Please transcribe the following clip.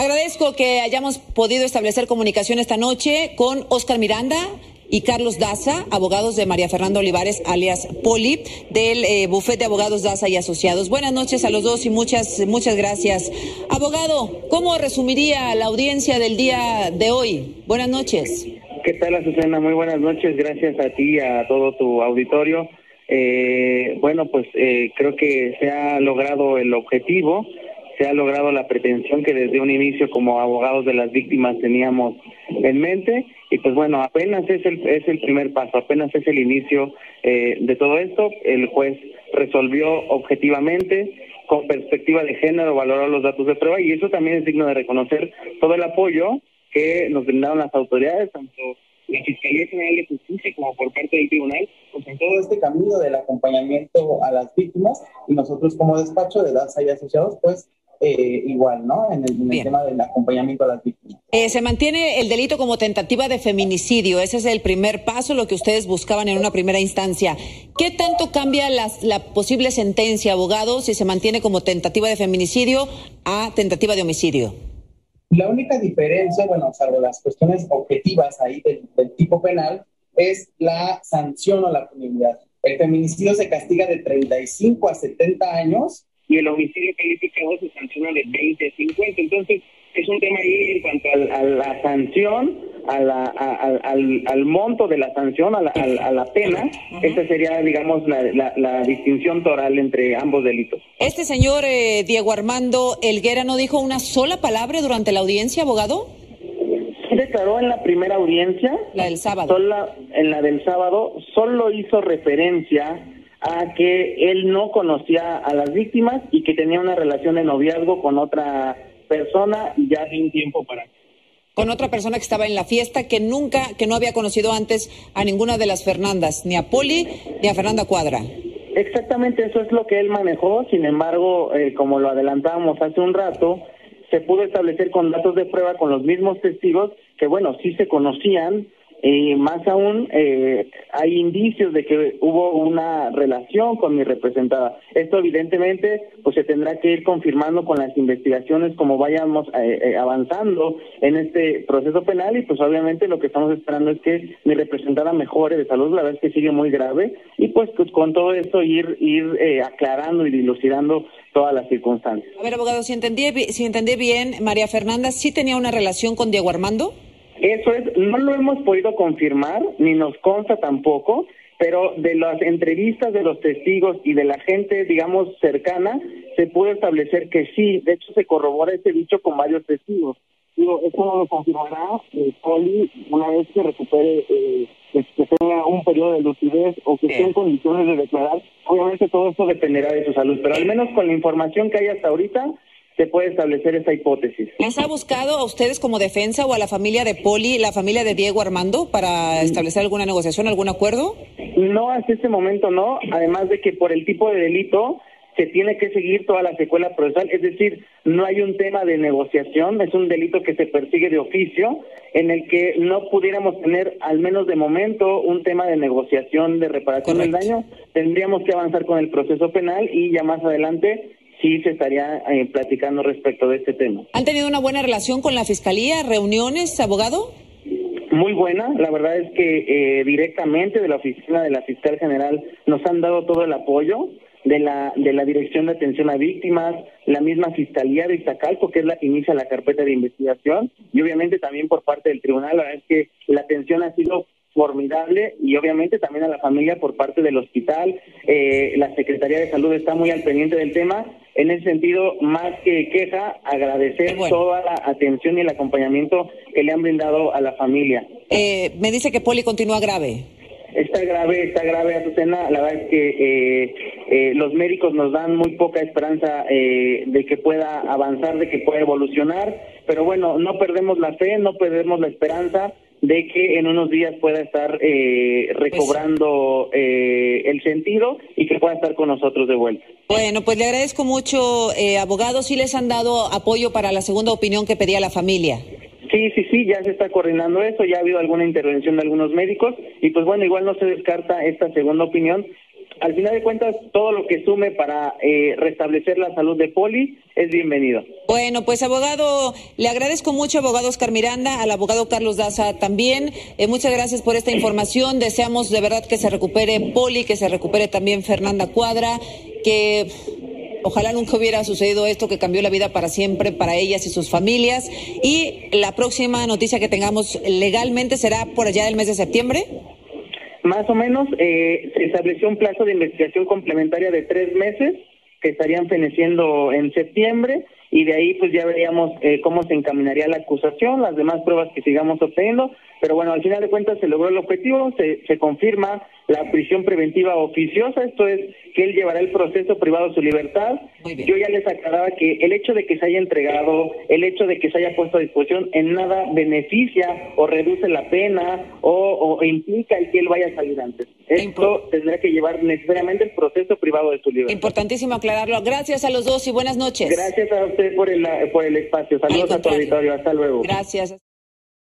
Agradezco que hayamos podido establecer comunicación esta noche con Oscar Miranda y Carlos Daza, abogados de María Fernanda Olivares, alias Poli, del eh, bufete de abogados Daza y Asociados. Buenas noches a los dos y muchas, muchas gracias. Abogado, ¿cómo resumiría la audiencia del día de hoy? Buenas noches. ¿Qué tal, Azucena? Muy buenas noches. Gracias a ti y a todo tu auditorio. Eh, bueno, pues eh, creo que se ha logrado el objetivo, se ha logrado la pretensión que desde un inicio como abogados de las víctimas teníamos en mente y pues bueno, apenas es el, es el primer paso, apenas es el inicio eh, de todo esto. El juez resolvió objetivamente, con perspectiva de género, valoró los datos de prueba y eso también es digno de reconocer todo el apoyo que nos brindaron las autoridades, tanto la Fiscalía General de Justicia como por parte del tribunal, pues en todo este camino del acompañamiento a las víctimas y nosotros como despacho de DASA y asociados, pues eh, igual, ¿no? En el, tema del acompañamiento a las víctimas. Eh, se mantiene el delito como tentativa de feminicidio. Ese es el primer paso, lo que ustedes buscaban en una primera instancia. ¿Qué tanto cambia la posible sentencia, abogado, si se mantiene como tentativa de feminicidio a tentativa de homicidio? La única diferencia, bueno, salvo las cuestiones objetivas ahí del, del tipo penal, es la sanción o la punibilidad. El feminicidio se castiga de 35 a 70 años y el homicidio calificado se sanciona de 20 a 50. Entonces, es un tema ahí en cuanto a, la sanción, a la, al, al, monto de la sanción, a la, a la pena. Esa sería, digamos, la, la, distinción toral entre ambos delitos. ¿Este señor eh, Diego Armando Elguera no dijo una sola palabra durante la audiencia, abogado? Sí declaró en la primera audiencia. La del sábado. en la del sábado, solo hizo referencia a que él no conocía a las víctimas y que tenía una relación de noviazgo con otra persona ya de un tiempo para con otra persona que estaba en la fiesta que nunca, que no había conocido antes a ninguna de las Fernandas, ni a Poli ni a Fernanda Cuadra. Exactamente, eso es lo que él manejó. Sin embargo, eh, como lo adelantábamos hace un rato, se pudo establecer con datos de prueba con los mismos testigos que, bueno, sí se conocían, y más aún, eh, hay indicios de que hubo una relación con mi representada. Esto evidentemente pues se tendrá que ir confirmando con las investigaciones como vayamos eh, eh, avanzando en este proceso penal y pues obviamente lo que estamos esperando es que mi representada mejore de salud, la verdad es que sigue muy grave y pues, pues con todo esto ir ir aclarando y dilucidando todas las circunstancias. A ver, abogado, si entendí, si entendí bien, María Fernanda sí tenía una relación con Diego Armando. Eso es, no lo hemos podido confirmar, ni nos consta tampoco, pero de las entrevistas de los testigos y de la gente, digamos, cercana, se puede establecer que sí, de hecho se corrobora ese dicho con varios testigos. Digo, eso no lo confirmará eh, Poli una vez que recupere, eh, que, tenga un periodo de lucidez o que esté en condiciones de declarar. Obviamente todo esto dependerá de su salud, pero al menos con la información que hay hasta ahorita, se puede establecer esa hipótesis. ¿Les ha buscado a ustedes como defensa o a la familia de Poli, la familia de Diego Armando, para establecer alguna negociación, algún acuerdo? No, hasta este momento no, además de que por el tipo de delito se tiene que seguir toda la secuela procesal, es decir, no hay un tema de negociación, es un delito que se persigue de oficio, en el que no pudiéramos tener, al menos de momento, un tema de negociación de reparación del daño, tendríamos que avanzar con el proceso penal y ya más adelante sí se estaría eh, platicando respecto de este tema. ¿Han tenido una buena relación con la Fiscalía? ¿Reuniones, abogado? Muy buena, la verdad es que eh, directamente de la oficina de la Fiscal General nos han dado todo el apoyo de la de la Dirección de Atención a Víctimas, la misma Fiscalía de Iztacalco, que es la que inicia la carpeta de investigación, y obviamente también por parte del tribunal, la verdad es que la atención ha sido formidable y obviamente también a la familia por parte del hospital. Eh, la Secretaría de Salud está muy al pendiente del tema. En ese sentido, más que queja, agradecer toda la atención y el acompañamiento que le han brindado a la familia. Eh, me dice que Poli continúa grave. Está grave, está grave, Azucena. La verdad es que eh, los médicos nos dan muy poca esperanza de que pueda avanzar, de que pueda evolucionar. Pero bueno, no perdemos la fe, no perdemos la esperanza de que en unos días pueda estar eh, recobrando eh, el sentido y que pueda estar con nosotros de vuelta. Bueno, pues le agradezco mucho, eh, abogado, si les han dado apoyo para la segunda opinión que pedía la familia. Sí, sí, sí, ya se está coordinando eso, ya ha habido alguna intervención de algunos médicos y pues bueno, igual no se descarta esta segunda opinión al final de cuentas, todo lo que sume para eh, restablecer la salud de Poli es bienvenido. Bueno, pues abogado, le agradezco mucho, abogado Oscar Miranda, al abogado Carlos Daza también. Eh, muchas gracias por esta información. Deseamos de verdad que se recupere Poli, que se recupere también Fernanda Cuadra, que Ojalá nunca hubiera sucedido esto que cambió la vida para siempre para ellas y sus familias. Y la próxima noticia que tengamos legalmente será por allá del mes de septiembre. Más o menos eh, se estableció un plazo de investigación complementaria de tres meses que estarían feneciendo en septiembre y de ahí pues ya veríamos eh, cómo se encaminaría la acusación, las demás pruebas que sigamos obteniendo, pero bueno, al final de cuentas se logró el objetivo, se, se confirma la prisión preventiva oficiosa, esto es que él llevará el proceso privado de su libertad. Yo ya les aclaraba que el hecho de que se haya entregado, el hecho de que se haya puesto a disposición en nada beneficia o reduce la pena o, o implica el que él vaya a salir antes. Esto tendrá que llevar necesariamente el proceso privado de su libertad. Importantísimo aclararlo. Gracias a los dos y buenas noches. Gracias a usted por el, por el espacio. Saludos a tu auditorio. Hasta luego. Gracias.